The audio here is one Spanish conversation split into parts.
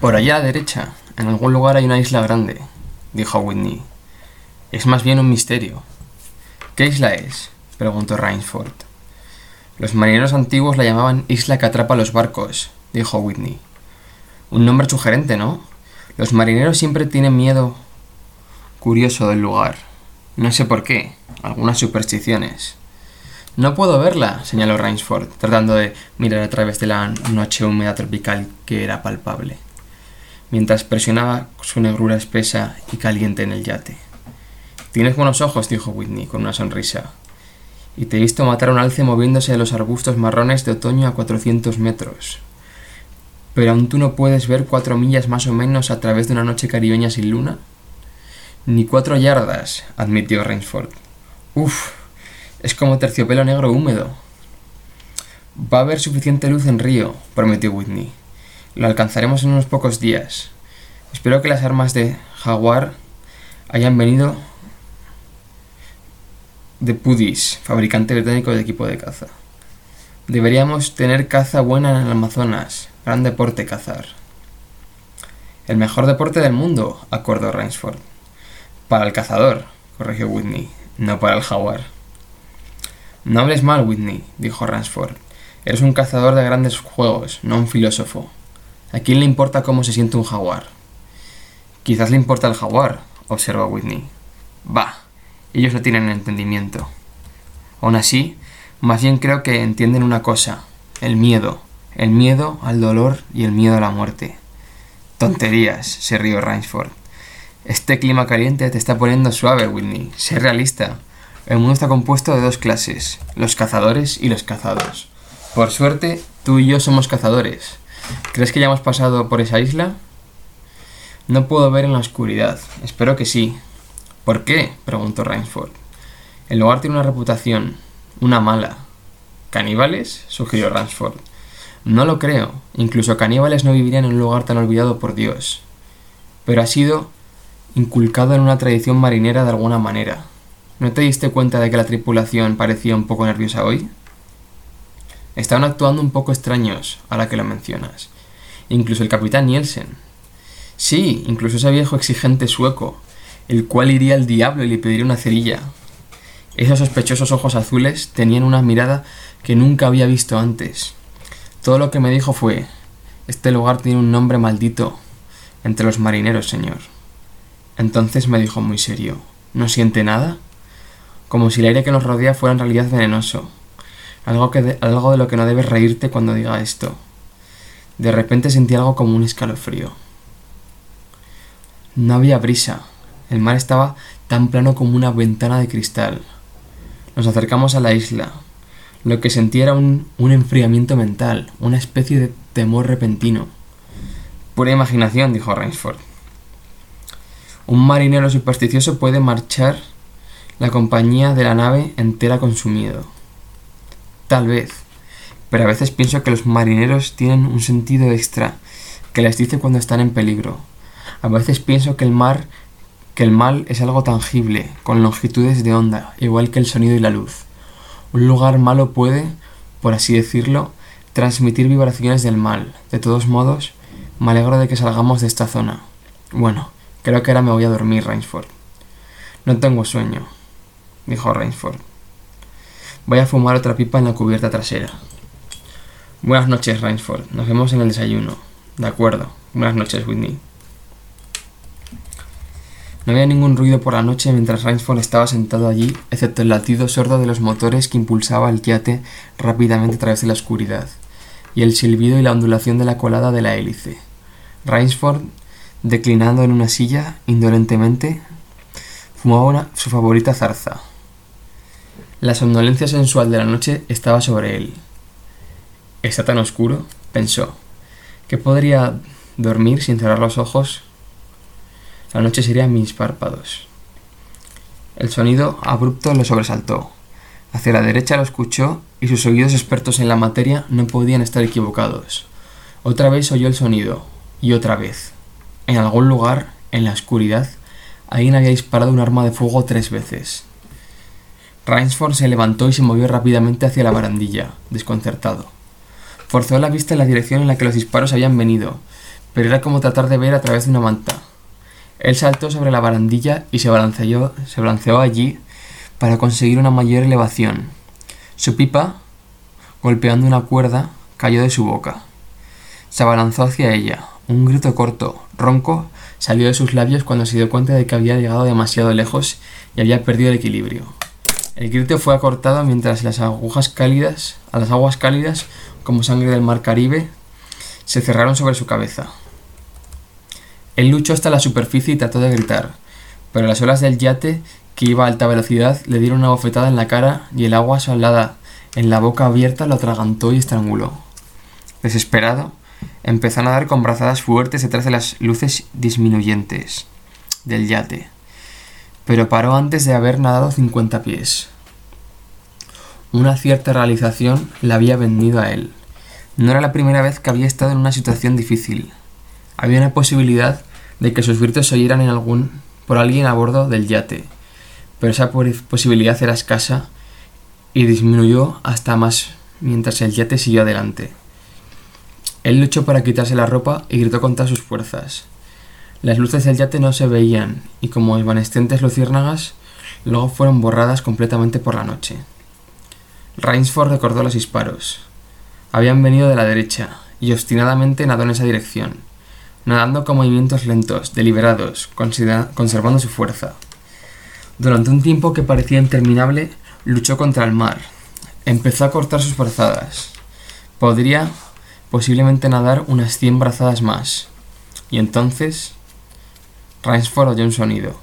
Por allá a la derecha, en algún lugar hay una isla grande, dijo Whitney. Es más bien un misterio. ¿Qué isla es? preguntó Rainsford. Los marineros antiguos la llamaban isla que atrapa los barcos, dijo Whitney. Un nombre sugerente, ¿no? Los marineros siempre tienen miedo curioso del lugar. No sé por qué, algunas supersticiones. No puedo verla, señaló Rainsford, tratando de mirar a través de la noche húmeda tropical que era palpable, mientras presionaba su negrura espesa y caliente en el yate. Tienes buenos ojos, dijo Whitney con una sonrisa. Y te he visto matar un alce moviéndose de los arbustos marrones de otoño a cuatrocientos metros. Pero aún tú no puedes ver cuatro millas más o menos a través de una noche caribeña sin luna. Ni cuatro yardas, admitió Rainsford. Uf, es como terciopelo negro húmedo. Va a haber suficiente luz en Río, prometió Whitney. Lo alcanzaremos en unos pocos días. Espero que las armas de Jaguar hayan venido de Pudis, fabricante británico de equipo de caza. Deberíamos tener caza buena en el Amazonas. Gran deporte cazar. El mejor deporte del mundo, acordó Rainsford. Para el cazador, corrigió Whitney, no para el jaguar. No hables mal, Whitney, dijo Ransford. Eres un cazador de grandes juegos, no un filósofo. ¿A quién le importa cómo se siente un jaguar? Quizás le importa el jaguar, observó Whitney. Bah, ellos no tienen entendimiento. Aún así, más bien creo que entienden una cosa, el miedo, el miedo al dolor y el miedo a la muerte. Tonterías, se rió Rainsford. Este clima caliente te está poniendo suave, Whitney. Sé realista. El mundo está compuesto de dos clases, los cazadores y los cazados. Por suerte, tú y yo somos cazadores. ¿Crees que ya hemos pasado por esa isla? No puedo ver en la oscuridad. Espero que sí. ¿Por qué? preguntó Rainsford. El lugar tiene una reputación, una mala. ¿Caníbales? sugirió Ransford. No lo creo. Incluso caníbales no vivirían en un lugar tan olvidado por Dios. Pero ha sido inculcado en una tradición marinera de alguna manera. ¿No te diste cuenta de que la tripulación parecía un poco nerviosa hoy? Estaban actuando un poco extraños, ahora que lo mencionas. Incluso el capitán Nielsen. Sí, incluso ese viejo exigente sueco, el cual iría al diablo y le pediría una cerilla. Esos sospechosos ojos azules tenían una mirada que nunca había visto antes. Todo lo que me dijo fue Este lugar tiene un nombre maldito entre los marineros, señor. Entonces me dijo muy serio ¿No siente nada? como si el aire que nos rodea fuera en realidad venenoso. Algo, que de, algo de lo que no debes reírte cuando diga esto. De repente sentí algo como un escalofrío. No había brisa. El mar estaba tan plano como una ventana de cristal. Nos acercamos a la isla. Lo que sentí era un, un enfriamiento mental, una especie de temor repentino. Pura imaginación, dijo Rainsford. Un marinero supersticioso puede marchar la compañía de la nave entera con su miedo. Tal vez, pero a veces pienso que los marineros tienen un sentido extra que les dice cuando están en peligro. A veces pienso que el mar que el mal es algo tangible, con longitudes de onda, igual que el sonido y la luz. Un lugar malo puede, por así decirlo, transmitir vibraciones del mal. De todos modos, me alegro de que salgamos de esta zona. Bueno, creo que ahora me voy a dormir, Rainsford. No tengo sueño dijo Rainsford. Voy a fumar otra pipa en la cubierta trasera. Buenas noches, Rainsford. Nos vemos en el desayuno. De acuerdo. Buenas noches, Whitney. No había ningún ruido por la noche mientras Rainsford estaba sentado allí, excepto el latido sordo de los motores que impulsaba el yate rápidamente a través de la oscuridad, y el silbido y la ondulación de la colada de la hélice. Rainsford, declinando en una silla, indolentemente, fumaba su favorita zarza, la somnolencia sensual de la noche estaba sobre él. ¿Está tan oscuro? pensó. ¿Que podría dormir sin cerrar los ojos? La noche sería mis párpados. El sonido abrupto lo sobresaltó. Hacia la derecha lo escuchó y sus oídos expertos en la materia no podían estar equivocados. Otra vez oyó el sonido, y otra vez. En algún lugar, en la oscuridad, alguien había disparado un arma de fuego tres veces. Rainsford se levantó y se movió rápidamente hacia la barandilla, desconcertado. Forzó la vista en la dirección en la que los disparos habían venido, pero era como tratar de ver a través de una manta. Él saltó sobre la barandilla y se balanceó, se balanceó allí para conseguir una mayor elevación. Su pipa, golpeando una cuerda, cayó de su boca. Se abalanzó hacia ella. Un grito corto, ronco, salió de sus labios cuando se dio cuenta de que había llegado demasiado lejos y había perdido el equilibrio. El grito fue acortado mientras las agujas cálidas, a las aguas cálidas, como sangre del mar Caribe, se cerraron sobre su cabeza. Él luchó hasta la superficie y trató de gritar, pero las olas del yate, que iba a alta velocidad, le dieron una bofetada en la cara y el agua salada en la boca abierta lo atragantó y estranguló. Desesperado, empezó a nadar con brazadas fuertes detrás de las luces disminuyentes del yate, pero paró antes de haber nadado 50 pies. Una cierta realización la había vendido a él. No era la primera vez que había estado en una situación difícil. Había una posibilidad de que sus gritos se oyeran en algún, por alguien a bordo del yate, pero esa posibilidad era escasa y disminuyó hasta más mientras el yate siguió adelante. Él luchó para quitarse la ropa y gritó con todas sus fuerzas. Las luces del yate no se veían y como evanescentes luciérnagas luego fueron borradas completamente por la noche. Rainsford recordó los disparos. Habían venido de la derecha y obstinadamente nadó en esa dirección nadando con movimientos lentos, deliberados, conservando su fuerza. Durante un tiempo que parecía interminable, luchó contra el mar. Empezó a cortar sus brazadas. Podría posiblemente nadar unas 100 brazadas más. Y entonces, Rainsford oyó un sonido.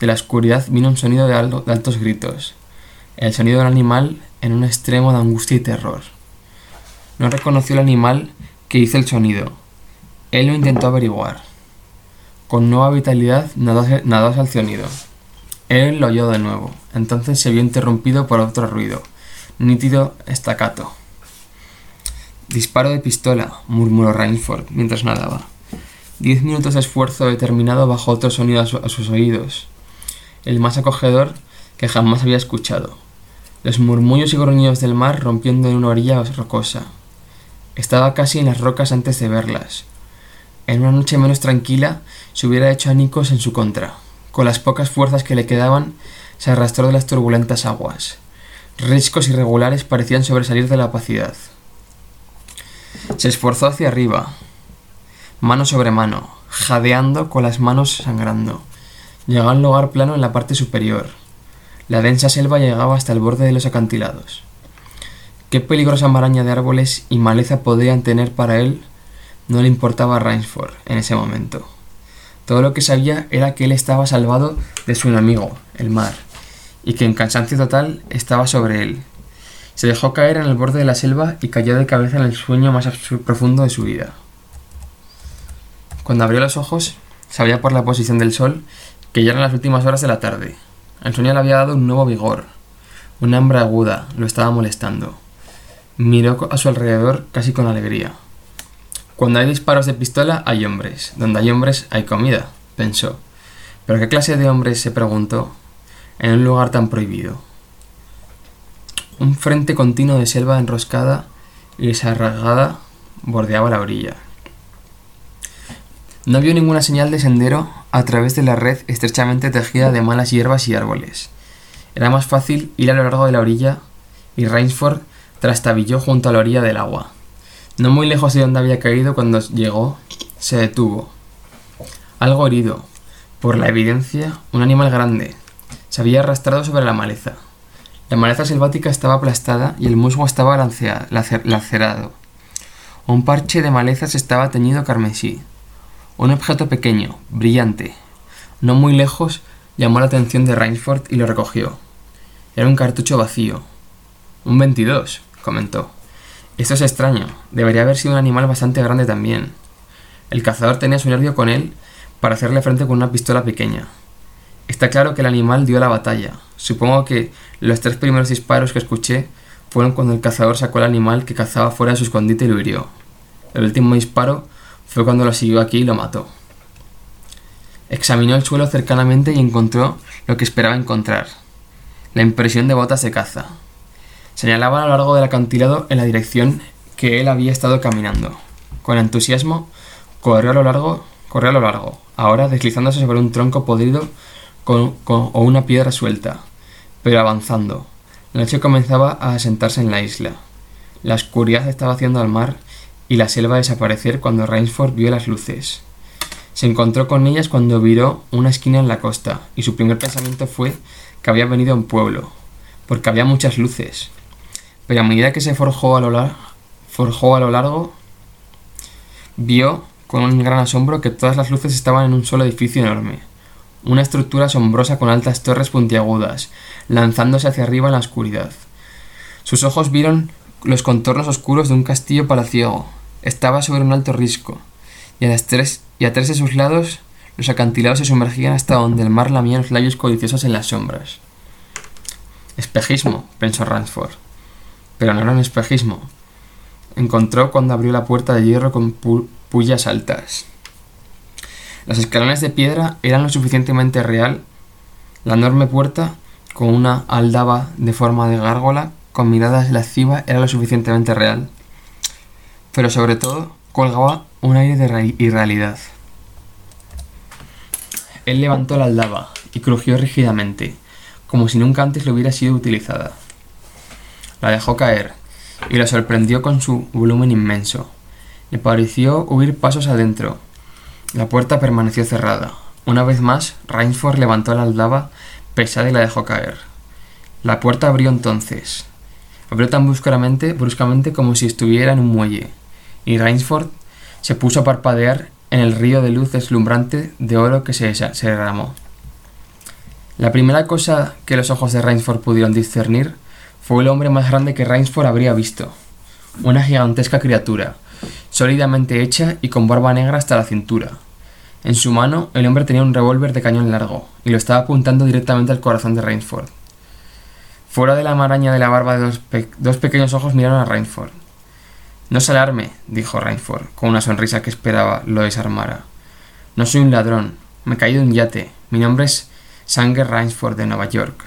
De la oscuridad vino un sonido de, altos gritos. El sonido de un animal en un extremo de angustia y terror. No reconoció el animal que hizo el sonido, él lo intentó averiguar. Con nueva vitalidad nadó hacia el sonido. Él lo oyó de nuevo. Entonces se vio interrumpido por otro ruido. Nítido estacato. Disparo de pistola, murmuró Rainsford mientras nadaba. Diez minutos de esfuerzo determinado bajo otro sonido a, sus oídos. El más acogedor que jamás había escuchado. Los murmullos y gruñidos del mar rompiendo en una orilla rocosa. Estaba casi en las rocas antes de verlas en una noche menos tranquila, se hubiera hecho anicos en su contra. Con las pocas fuerzas que le quedaban, se arrastró de las turbulentas aguas. Riscos irregulares parecían sobresalir de la opacidad. Se esforzó hacia arriba, mano sobre mano, jadeando con las manos sangrando. Llegó a un lugar plano en la parte superior. La densa selva llegaba hasta el borde de los acantilados. Qué peligrosa maraña de árboles y maleza podían tener para él no le importaba a Rainsford en ese momento. Todo lo que sabía era que él estaba salvado de su enemigo, el mar, y que en cansancio total estaba sobre él. Se dejó caer en el borde de la selva y cayó de cabeza en el sueño más profundo de su vida. Cuando abrió los ojos, sabía por la posición del sol que ya eran las últimas horas de la tarde. El sueño le había dado un nuevo vigor. Un hambre aguda lo estaba molestando. Miró a su alrededor casi con alegría. Cuando hay disparos de pistola hay hombres, donde hay hombres hay comida, pensó. Pero ¿qué clase de hombres se preguntó en un lugar tan prohibido? Un frente continuo de selva enroscada y desarragada bordeaba la orilla. No vio ninguna señal de sendero a través de la red estrechamente tejida de malas hierbas y árboles. Era más fácil ir a lo largo de la orilla y Rainsford trastabilló junto a la orilla del agua. No muy lejos de donde había caído cuando llegó, se detuvo. Algo herido. Por la evidencia, un animal grande. Se había arrastrado sobre la maleza. La maleza selvática estaba aplastada y el musgo estaba lacerado. Un parche de malezas estaba teñido carmesí. Un objeto pequeño, brillante, no muy lejos, llamó la atención de Rainsford y lo recogió. Era un cartucho vacío. Un 22, comentó. Esto es extraño, debería haber sido un animal bastante grande también. El cazador tenía su nervio con él para hacerle frente con una pistola pequeña. Está claro que el animal dio la batalla. Supongo que los tres primeros disparos que escuché fueron cuando el cazador sacó el animal que cazaba fuera de su escondite y lo hirió. El último disparo fue cuando lo siguió aquí y lo mató. Examinó el suelo cercanamente y encontró lo que esperaba encontrar. La impresión de botas de caza. Señalaba a lo largo del acantilado en la dirección que él había estado caminando. Con entusiasmo, Corrió a lo largo, corrió a lo largo, ahora deslizándose sobre un tronco podrido con, o una piedra suelta, pero avanzando. La noche comenzaba a asentarse en la isla. La oscuridad estaba haciendo al mar y la selva desaparecer cuando Rainsford vio las luces. Se encontró con ellas cuando viró una esquina en la costa y su primer pensamiento fue que había venido a un pueblo, porque había muchas luces. Pero a medida que se forjó a lo, lar- forjó a lo largo, vio con un gran asombro que todas las luces estaban en un solo edificio enorme. Una estructura asombrosa con altas torres puntiagudas, lanzándose hacia arriba en la oscuridad. Sus ojos vieron los contornos oscuros de un castillo palaciego. Estaba sobre un alto risco, y a, las tres, y a tres de sus lados los acantilados se sumergían hasta donde el mar lamía los labios codiciosos en las sombras. Espejismo, pensó Ransford. Pero no era un espejismo. Encontró cuando abrió la puerta de hierro con pu- pullas altas. Los escalones de piedra eran lo suficientemente real. La enorme puerta, con una aldaba de forma de gárgola, con miradas lasciva, era lo suficientemente real. Pero sobre todo, colgaba un aire de re- irrealidad. Él levantó la aldaba y crujió rígidamente, como si nunca antes lo hubiera sido utilizada. La dejó caer y la sorprendió con su volumen inmenso. Le pareció huir pasos adentro. La puerta permaneció cerrada. Una vez más, Rainsford levantó la aldaba pesada y la dejó caer. La puerta abrió entonces. Abrió tan bruscamente, bruscamente como si estuviera en un muelle, y Rainsford se puso a parpadear en el río de luz deslumbrante de oro que se, derramó. La primera cosa que los ojos de Rainsford pudieron discernir fue el hombre más grande que Rainsford habría visto. Una gigantesca criatura, sólidamente hecha y con barba negra hasta la cintura. En su mano, el hombre tenía un revólver de cañón largo y lo estaba apuntando directamente al corazón de Rainsford. Fuera de la maraña de la barba dos, dos pequeños ojos miraron a Rainsford. No se alarme, dijo Rainsford, con una sonrisa que esperaba lo desarmara. No soy un ladrón, me caído de un yate. Mi nombre es Sanger Rainsford de Nueva York.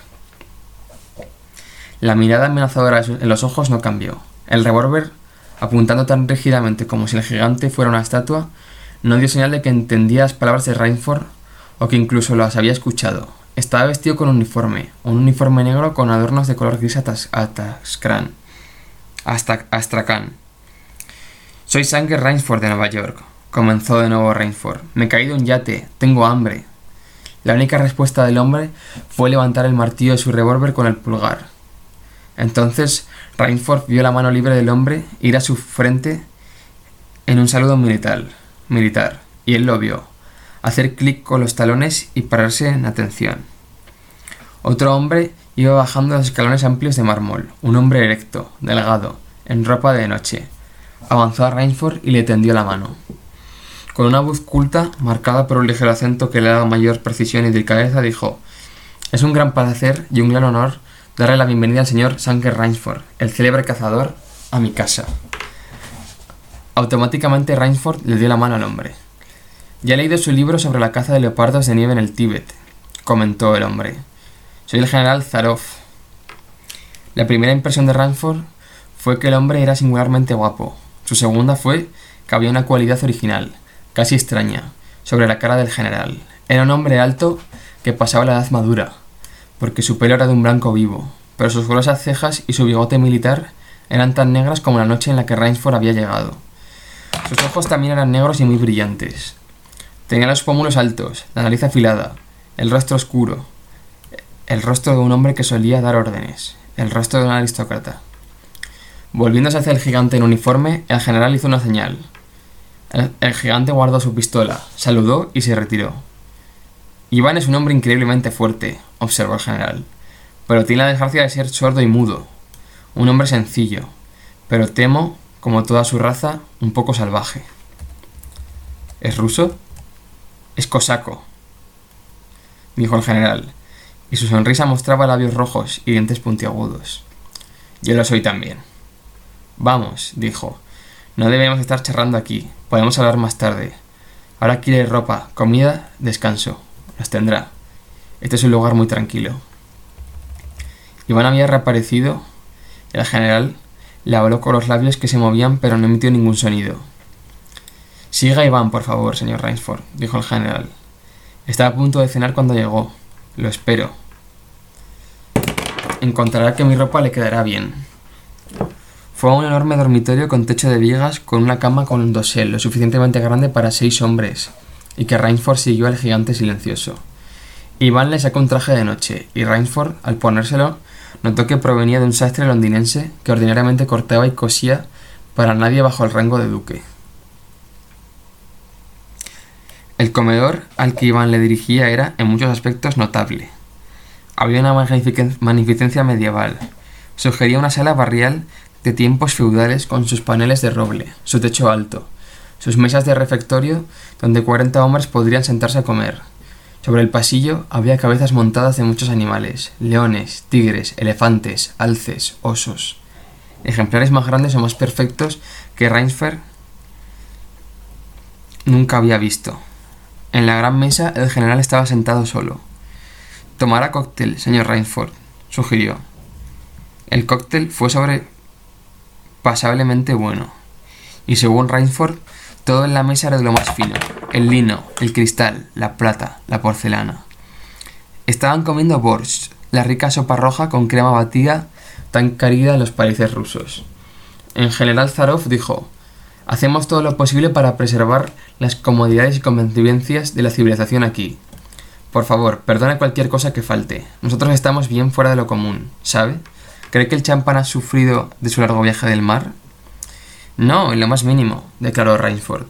La mirada amenazadora en los ojos no cambió. El revólver, apuntando tan rígidamente como si el gigante fuera una estatua, no dio señal de que entendía las palabras de Rainsford o que incluso las había escuchado. Estaba vestido con un uniforme, un uniforme negro con adornos de color gris atas- atascrán. Hasta astracán. Soy Sanger Rainsford de Nueva York, comenzó de nuevo Rainsford. Me caído de un yate, tengo hambre. La única respuesta del hombre fue levantar el martillo de su revólver con el pulgar. Entonces Rainsford vio la mano libre del hombre ir a su frente en un saludo militar, militar, y él lo vio, hacer clic con los talones y pararse en atención. Otro hombre iba bajando los escalones amplios de mármol, un hombre erecto, delgado, en ropa de noche. Avanzó a Rainsford y le tendió la mano. Con una voz culta, marcada por un ligero acento que le daba mayor precisión y delicadeza, dijo: Es un gran placer y un gran honor darle la bienvenida al señor Sanger Rainsford, el célebre cazador, a mi casa. Automáticamente Rainsford le dio la mano al hombre. Ya he leído su libro sobre la caza de leopardos de nieve en el Tíbet, comentó el hombre. Soy el general Zarov. La primera impresión de Rainsford fue que el hombre era singularmente guapo. Su segunda fue que había una cualidad original, casi extraña, sobre la cara del general. Era un hombre alto que pasaba la edad madura, porque su pelo era de un blanco vivo, pero sus gruesas cejas y su bigote militar eran tan negras como la noche en la que Rainsford había llegado. Sus ojos también eran negros y muy brillantes. Tenía los pómulos altos, la nariz afilada, el rostro oscuro, el rostro de un hombre que solía dar órdenes, el rostro de un aristócrata. Volviéndose hacia el gigante en uniforme, el general hizo una señal. El, gigante guardó su pistola, saludó y se retiró. Iván es un hombre increíblemente fuerte, observó el general, pero tiene la desgracia de ser sordo y mudo. Un hombre sencillo, pero temo, como toda su raza, un poco salvaje. ¿Es ruso? Es cosaco, dijo el general, y su sonrisa mostraba labios rojos y dientes puntiagudos. Yo lo soy también. Vamos, dijo, no debemos estar charlando aquí, podemos hablar más tarde. Ahora quiere ropa, comida, descanso. Los tendrá. Este es un lugar muy tranquilo. Iván había reaparecido. El general le habló con los labios que se movían pero no emitió ningún sonido. Siga Iván, por favor, señor Rainsford, dijo el general. Estaba a punto de cenar cuando llegó. Lo espero. Encontrará que mi ropa le quedará bien. Fue un enorme dormitorio con techo de vigas, con una cama con un dosel lo suficientemente grande para seis hombres, y que Rainsford siguió al gigante silencioso. Iván le sacó un traje de noche, y Rainsford, al ponérselo, notó que provenía de un sastre londinense que ordinariamente cortaba y cosía para nadie bajo el rango de duque. El comedor al que Iván le dirigía era, en muchos aspectos, notable. Había una magnificencia medieval. Sugería una sala barrial de tiempos feudales con sus paneles de roble, su techo alto, sus mesas de refectorio donde cuarenta hombres podrían sentarse a comer. Sobre el pasillo había cabezas montadas de muchos animales, leones, tigres, elefantes, alces, osos. Ejemplares más grandes o más perfectos que Reinsfer nunca había visto. En la gran mesa el general estaba sentado solo. Tomará cóctel, señor Rainsford, sugirió. El cóctel fue sobrepasablemente bueno, y según Rainsford, todo en la mesa era de lo más fino: el lino, el cristal, la plata, la porcelana. Estaban comiendo borscht, la rica sopa roja con crema batida tan querida en los países rusos. En general Zarov dijo: Hacemos todo lo posible para preservar las comodidades y conveniencias de la civilización aquí. Por favor, perdona cualquier cosa que falte. Nosotros estamos bien fuera de lo común, ¿sabe? ¿Cree que el champán ha sufrido de su largo viaje del mar? No, en lo más mínimo, declaró Rainsford.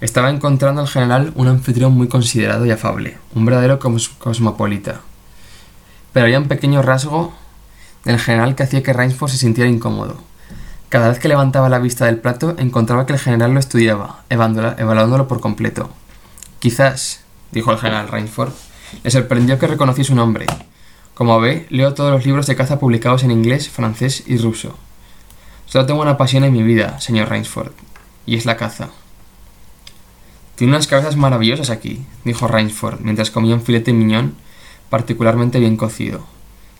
Estaba encontrando al general un anfitrión muy considerado y afable, un verdadero cosmopolita. Pero había un pequeño rasgo del general que hacía que Rainsford se sintiera incómodo. Cada vez que levantaba la vista del plato, encontraba que el general lo estudiaba, evaluándolo por completo. Quizás, dijo el general Rainsford, le sorprendió que reconocí su nombre. Como ve, leo todos los libros de caza publicados en inglés, francés y ruso. Solo tengo una pasión en mi vida, señor Rainsford, y es la caza. Tiene unas cabezas maravillosas aquí, dijo Rainsford, mientras comía un filete miñón particularmente bien cocido.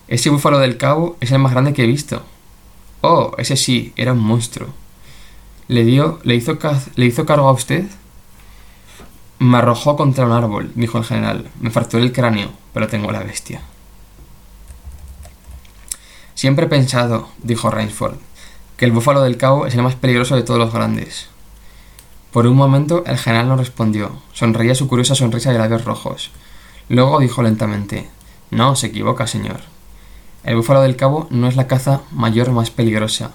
Ese búfalo del cabo es el más grande que he visto. Oh, ese sí, era un monstruo. ¿Le, dio, le, hizo, ¿Le hizo cargo a usted? Me arrojó contra un árbol, dijo el general. Me fracturé el cráneo, pero tengo la bestia. Siempre he pensado, dijo Rainsford, que el búfalo del cabo es el más peligroso de todos los grandes. Por un momento el general no respondió. Sonreía su curiosa sonrisa de labios rojos. Luego dijo lentamente No, se equivoca, señor. El búfalo del cabo no es la caza mayor más peligrosa.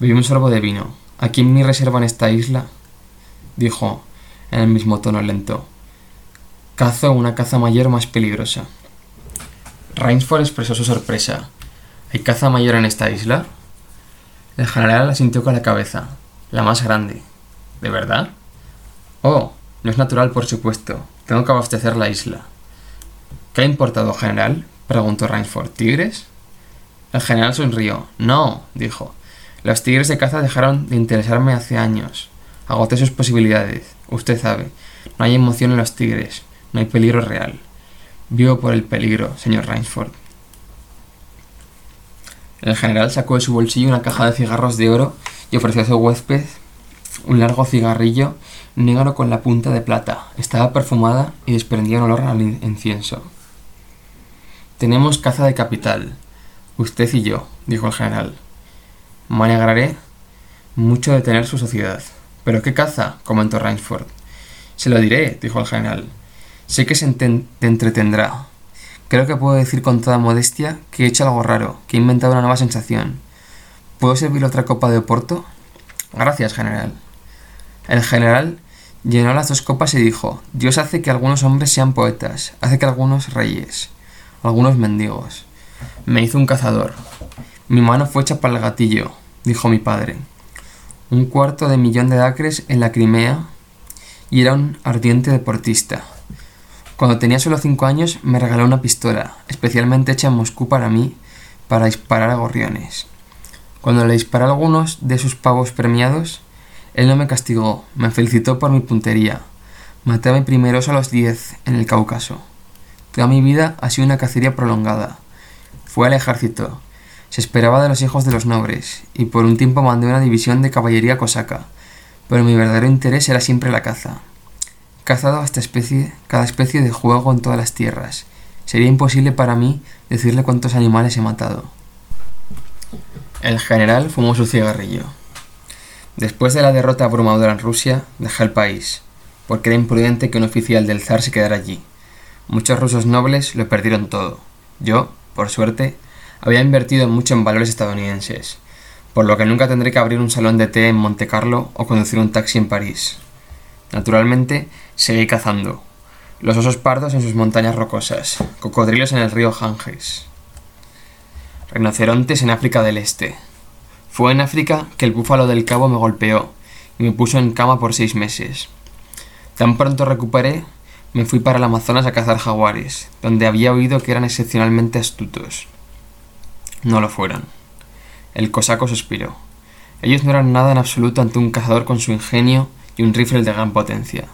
Bebí un sorbo de vino. Aquí en mi reserva en esta isla, dijo en el mismo tono lento. Cazo una caza mayor más peligrosa. Rainsford expresó su sorpresa. ¿Hay caza mayor en esta isla? El general asintió con la cabeza. La más grande. ¿De verdad? Oh, no es natural, por supuesto. Tengo que abastecer la isla. ¿Qué ha importado, general? preguntó Rainsford. ¿Tigres? El general sonrió. No, dijo. Los tigres de caza dejaron de interesarme hace años. Agoté sus posibilidades. Usted sabe, no hay emoción en los tigres, no hay peligro real. Vivo por el peligro, señor Rainsford. El general sacó de su bolsillo una caja de cigarros de oro y ofreció a su huésped un largo cigarrillo negro con la punta de plata. Estaba perfumada y desprendía un olor al incienso. Tenemos caza de capital, usted y yo, dijo el general. Me mucho de tener su sociedad. ¿Pero qué caza? comentó Rainsford. Se lo diré, dijo el general. Sé que se te entretendrá. Creo que puedo decir con toda modestia que he hecho algo raro, que he inventado una nueva sensación. ¿Puedo servir otra copa de Oporto? Gracias, general. El general llenó las dos copas y dijo Dios hace que algunos hombres sean poetas, hace que algunos reyes algunos mendigos. Me hizo un cazador. Mi mano fue hecha para el gatillo, dijo mi padre. Un cuarto de millón de acres en la Crimea y era un ardiente deportista. Cuando tenía solo cinco años me regaló una pistola, especialmente hecha en Moscú para mí, para disparar a gorriones. Cuando le disparé a algunos de sus pavos premiados, él no me castigó, me felicitó por mi puntería. Maté a mi primeros a los diez en el Cáucaso. Toda mi vida ha sido una cacería prolongada. Fue al ejército. Se esperaba de los hijos de los nobles, y por un tiempo mandé una división de caballería cosaca. pero mi verdadero interés era siempre la caza. Cazado hasta especie, cada especie de juego en todas las tierras. Sería imposible para mí decirle cuántos animales he matado. El general fumó su cigarrillo. Después de la derrota abrumadora en Rusia, dejé el país, porque era imprudente que un oficial del zar se quedara allí. Muchos rusos nobles lo perdieron todo. Yo, por suerte, había invertido mucho en valores estadounidenses, por lo que nunca tendré que abrir un salón de té en Monte Carlo o conducir un taxi en París. Naturalmente, seguí cazando. Los osos pardos en sus montañas rocosas, cocodrilos en el río Ganges, rinocerontes en África del Este. Fue en África que el búfalo del cabo me golpeó y me puso en cama por seis meses. Tan pronto recuperé, me fui para el Amazonas a cazar jaguares, donde había oído que eran excepcionalmente astutos. No lo fueron. El cosaco suspiró. Ellos no eran nada en absoluto ante un cazador con su ingenio y un rifle de gran potencia.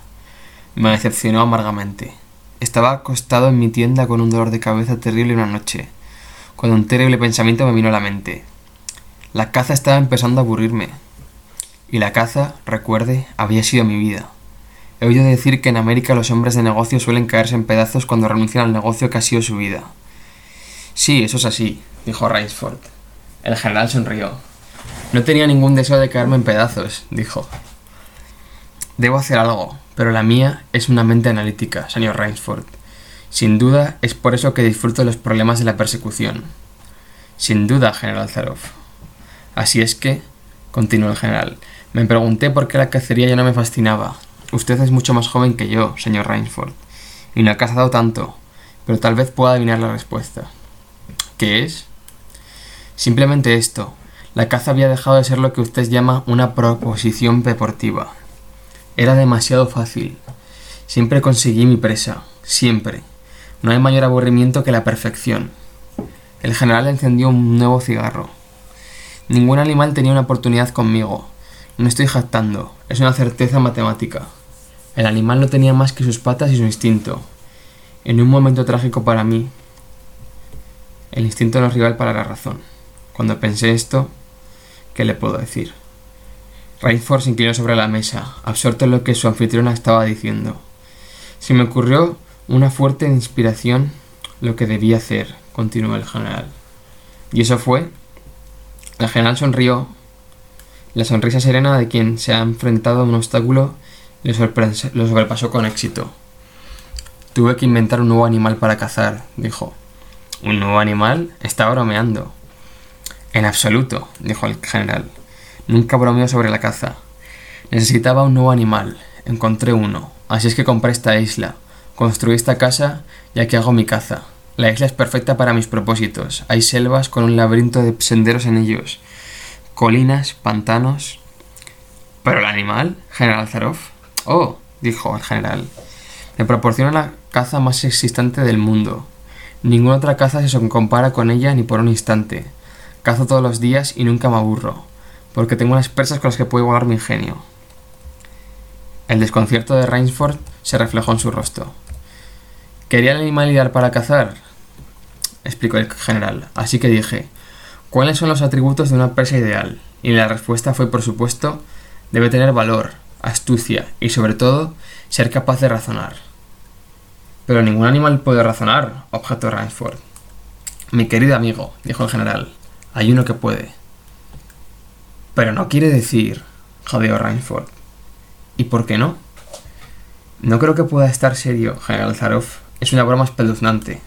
Me decepcionó amargamente. Estaba acostado en mi tienda con un dolor de cabeza terrible una noche, cuando un terrible pensamiento me vino a la mente. La caza estaba empezando a aburrirme. Y la caza, recuerde, había sido mi vida. He oído decir que en América los hombres de negocio suelen caerse en pedazos cuando renuncian al negocio que ha sido su vida. Sí, eso es así, dijo Rainsford. El general sonrió. No tenía ningún deseo de caerme en pedazos, dijo. Debo hacer algo, pero la mía es una mente analítica, señor Rainsford. Sin duda es por eso que disfruto de los problemas de la persecución. Sin duda, general Zaroff. Así es que, continuó el general, me pregunté por qué la cacería ya no me fascinaba. Usted es mucho más joven que yo, señor Rainsford, y no ha cazado tanto, pero tal vez pueda adivinar la respuesta. ¿Qué es? Simplemente esto. La caza había dejado de ser lo que usted llama una proposición deportiva. Era demasiado fácil. Siempre conseguí mi presa. Siempre. No hay mayor aburrimiento que la perfección. El general encendió un nuevo cigarro. Ningún animal tenía una oportunidad conmigo. No estoy jactando. Es una certeza matemática. El animal no tenía más que sus patas y su instinto. En un momento trágico para mí, el instinto era rival para la razón. Cuando pensé esto, ¿qué le puedo decir? Rainford se inclinó sobre la mesa, absorto en lo que su anfitriona estaba diciendo. Se me ocurrió una fuerte inspiración lo que debía hacer, continuó el general. Y eso fue. El general sonrió. La sonrisa serena de quien se ha enfrentado a un obstáculo lo sobrepasó con éxito. Tuve que inventar un nuevo animal para cazar, dijo. ¿Un nuevo animal? Está bromeando. En absoluto, dijo el general. Nunca bromeó sobre la caza. Necesitaba un nuevo animal. Encontré uno. Así es que compré esta isla. Construí esta casa ya que hago mi caza. La isla es perfecta para mis propósitos. Hay selvas con un laberinto de senderos en ellos. Colinas, pantanos. ¿Pero el animal? General Zaroff. Oh, dijo el general. Me proporciona la caza más existente del mundo. Ninguna otra caza se compara con ella ni por un instante. Cazo todos los días y nunca me aburro, porque tengo unas persas con las que puedo igualar mi ingenio. El desconcierto de Rainsford se reflejó en su rostro. ¿Quería el animal ideal para cazar? explicó el general. Así que dije, ¿cuáles son los atributos de una presa ideal? Y la respuesta fue, por supuesto, debe tener valor, astucia y, sobre todo, ser capaz de razonar. Pero ningún animal puede razonar, objetó Rainsford. Mi querido amigo, dijo el general, hay uno que puede. Pero no quiere decir, jadeó Rainsford. ¿Y por qué no? No creo que pueda estar serio, General Zaroff. Es una broma espeluznante.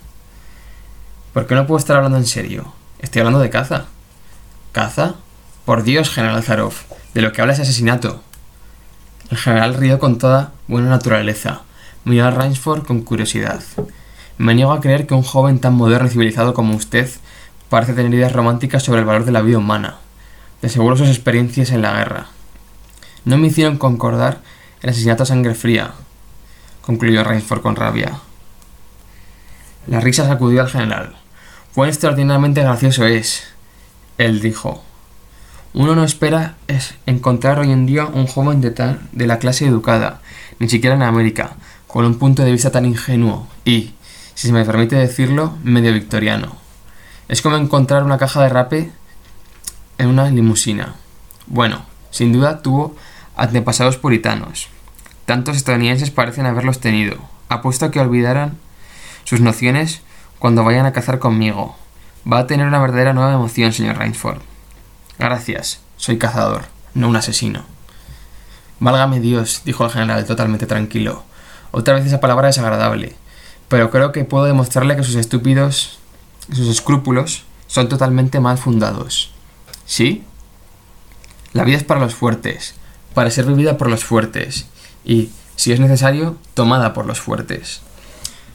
¿Por qué no puedo estar hablando en serio? Estoy hablando de caza. ¿Caza? Por Dios, General Zaroff, de lo que habla es asesinato. El general rió con toda buena naturaleza. Miró a Rainsford con curiosidad. Me niego a creer que un joven tan moderno y civilizado como usted parece tener ideas románticas sobre el valor de la vida humana. De seguro sus experiencias en la guerra. No me hicieron concordar el asesinato a sangre fría, concluyó Rainsford con rabia. La risa sacudió al general. Cuán extraordinariamente gracioso es, él dijo. Uno no espera es encontrar hoy en día un joven de, tal, de la clase educada, ni siquiera en América, con un punto de vista tan ingenuo y, si se me permite decirlo, medio victoriano. Es como encontrar una caja de rape en una limusina. Bueno, sin duda tuvo antepasados puritanos. Tantos estadounidenses parecen haberlos tenido. Apuesto a que olvidaran sus nociones cuando vayan a cazar conmigo. Va a tener una verdadera nueva emoción, señor Rainsford. Gracias, soy cazador, no un asesino. Válgame Dios, dijo el general totalmente tranquilo. Otra vez esa palabra es agradable, pero creo que puedo demostrarle que sus estúpidos, sus escrúpulos, son totalmente mal fundados. ¿Sí? La vida es para los fuertes, para ser vivida por los fuertes, y, si es necesario, tomada por los fuertes.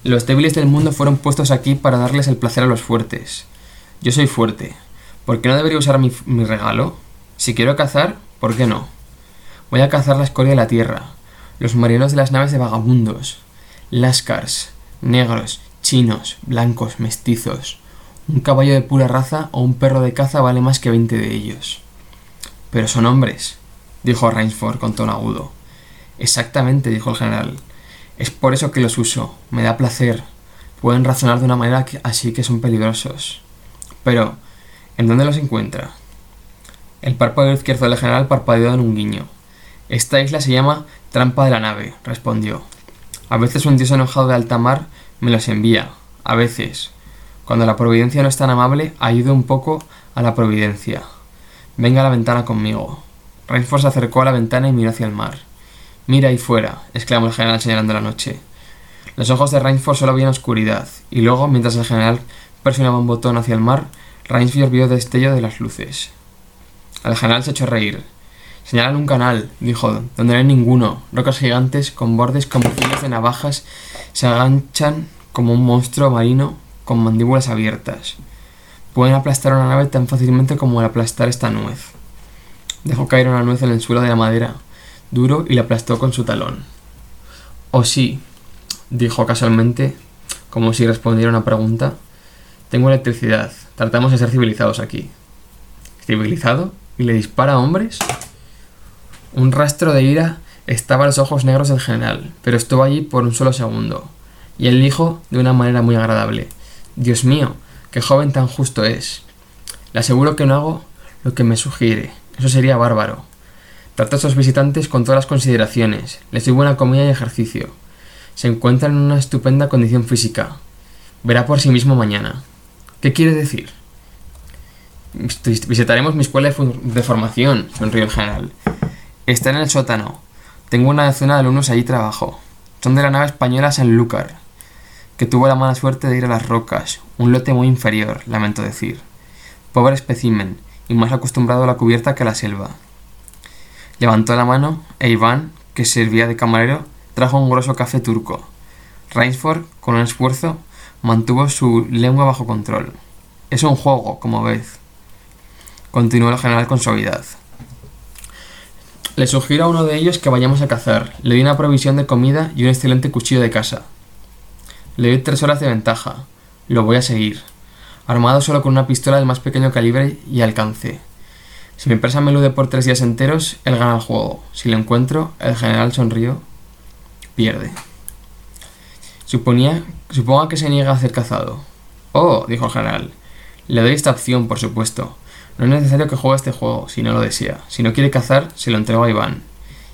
Los débiles del mundo fueron puestos aquí para darles el placer a los fuertes. Yo soy fuerte. ¿Por qué no debería usar mi, mi regalo? Si quiero cazar, ¿por qué no? Voy a cazar la escoria de la tierra, los marineros de las naves de vagabundos, lascars, negros, chinos, blancos, mestizos. Un caballo de pura raza o un perro de caza vale más que veinte de ellos. Pero son hombres, dijo Rainsford con tono agudo. Exactamente, dijo el general. Es por eso que los uso. Me da placer. Pueden razonar de una manera así que son peligrosos. Pero, ¿en dónde los encuentra? El párpado izquierdo del general parpadeó en un guiño. Esta isla se llama Trampa de la Nave, respondió. A veces un dios enojado de alta mar me los envía. A veces. Cuando la providencia no es tan amable, ayudo un poco a la providencia. Venga a la ventana conmigo. Rainsford se acercó a la ventana y miró hacia el mar. Mira ahí fuera, exclamó el general señalando la noche. Los ojos de Rainsford solo veían oscuridad, y luego, mientras el general presionaba un botón hacia el mar, Rainsford vio destello de las luces. El general se echó a reír. Señalan un canal, dijo, donde no hay ninguno. Rocas gigantes con bordes como filas de navajas se aganchan como un monstruo marino con mandíbulas abiertas. Pueden aplastar una nave tan fácilmente como el aplastar esta nuez. Dejó caer una nuez en el suelo de la madera, duro, y la aplastó con su talón. Oh sí, dijo casualmente, como si respondiera a una pregunta. Tengo electricidad. Tratamos de ser civilizados aquí. ¿Civilizado? ¿Y le dispara a hombres? Un rastro de ira estaba en los ojos negros del general, pero estuvo allí por un solo segundo. Y él dijo de una manera muy agradable: Dios mío, qué joven tan justo es. Le aseguro que no hago lo que me sugiere. Eso sería bárbaro. Trato a sus visitantes con todas las consideraciones. Les doy buena comida y ejercicio. Se encuentran en una estupenda condición física. Verá por sí mismo mañana. ¿Qué quiere decir? Visitaremos mi escuela de formación, sonrió el general. Está en el sótano. Tengo una docena de alumnos allí trabajo. Son de la nave española Sanlúcar, que tuvo la mala suerte de ir a las rocas, un lote muy inferior, lamento decir. Pobre espécimen, y más acostumbrado a la cubierta que a la selva. Levantó la mano e Iván, que servía de camarero, trajo un grosso café turco. Rainsford, con un esfuerzo, mantuvo su lengua bajo control. Es un juego, como ves. Continuó el general con suavidad. Le sugiero a uno de ellos que vayamos a cazar. Le doy una provisión de comida y un excelente cuchillo de casa. Le doy tres horas de ventaja. Lo voy a seguir. Armado solo con una pistola del más pequeño calibre y alcance. Si mi empresa me elude por tres días enteros, él gana el juego. Si lo encuentro, el general sonrió. Pierde. Suponía, suponga que se niega a ser cazado. Oh, dijo el general. Le doy esta opción, por supuesto. No es necesario que juegue este juego, si no lo desea. Si no quiere cazar, se lo entrego a Iván.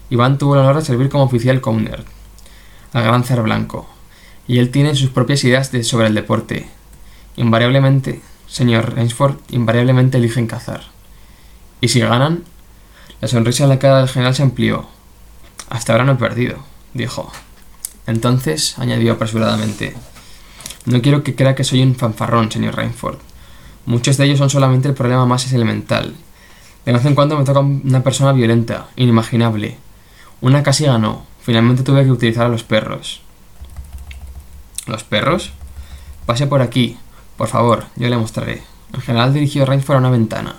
Iván tuvo el honor de servir como oficial Countner, al gran cer blanco, y él tiene sus propias ideas sobre el deporte. Invariablemente, señor Rainsford, invariablemente eligen cazar. ¿Y si ganan? La sonrisa en la cara del general se amplió. Hasta ahora no he perdido, dijo. Entonces, añadió apresuradamente, no quiero que crea que soy un fanfarrón, señor Rainsford. Muchos de ellos son solamente el problema más elemental. De vez en cuando me toca una persona violenta, inimaginable. Una casi ganó. Finalmente tuve que utilizar a los perros. ¿Los perros? Pase por aquí. Por favor, yo le mostraré. El general dirigió a Rainsford a una ventana.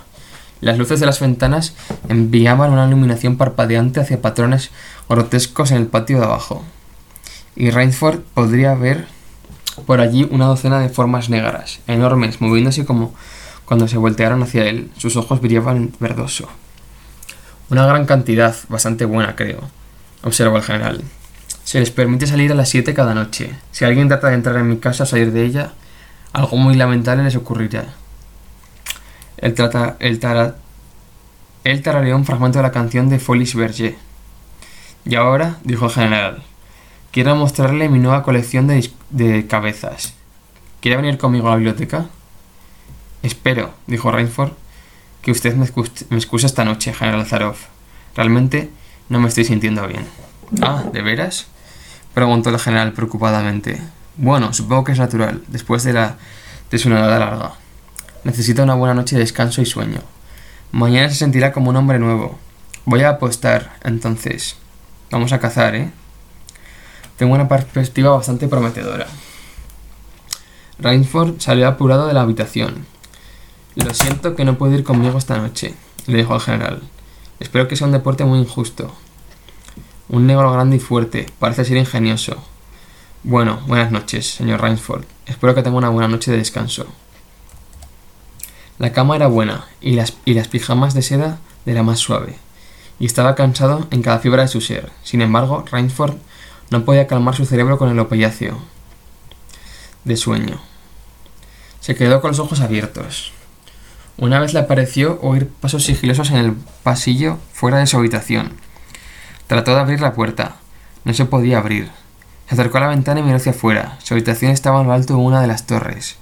Las luces de las ventanas enviaban una iluminación parpadeante hacia patrones grotescos en el patio de abajo. Y Rainsford podría ver por allí una docena de formas negras, enormes, moviéndose como cuando se voltearon hacia él. Sus ojos brillaban verdoso. Una gran cantidad, bastante buena, creo, observó el general. Se les permite salir a las siete cada noche. Si alguien trata de entrar en mi casa o salir de ella, algo muy lamentable les ocurrirá. Él, trata, el tara, él tarareó un fragmento de la canción de Folies Berger. Y ahora, dijo el general, quiero mostrarle mi nueva colección de, de cabezas. ¿Quiere venir conmigo a la biblioteca? Espero, dijo Rainford, que usted me, me excuse esta noche, general Zaroff. Realmente no me estoy sintiendo bien. Ah, ¿de veras? Preguntó el general preocupadamente. Bueno, supongo que es natural, después de la de su nadada larga. Necesita una buena noche de descanso y sueño. Mañana se sentirá como un hombre nuevo. Voy a apostar, entonces. Vamos a cazar, ¿eh? Tengo una perspectiva bastante prometedora. Rainsford salió apurado de la habitación. Lo siento que no puedo ir conmigo esta noche, le dijo al general. Espero que sea un deporte muy injusto. Un negro grande y fuerte, parece ser ingenioso. Bueno, buenas noches, señor Rainsford. Espero que tenga una buena noche de descanso. La cama era buena y las, y las pijamas de seda de la más suave, y estaba cansado en cada fibra de su ser. Sin embargo, Rainsford no podía calmar su cerebro con el opiáceo de sueño. Se quedó con los ojos abiertos. Una vez le pareció oír pasos sigilosos en el pasillo fuera de su habitación. Trató de abrir la puerta. No se podía abrir. Se acercó a la ventana y miró hacia afuera. Su habitación estaba en lo alto de una de las torres.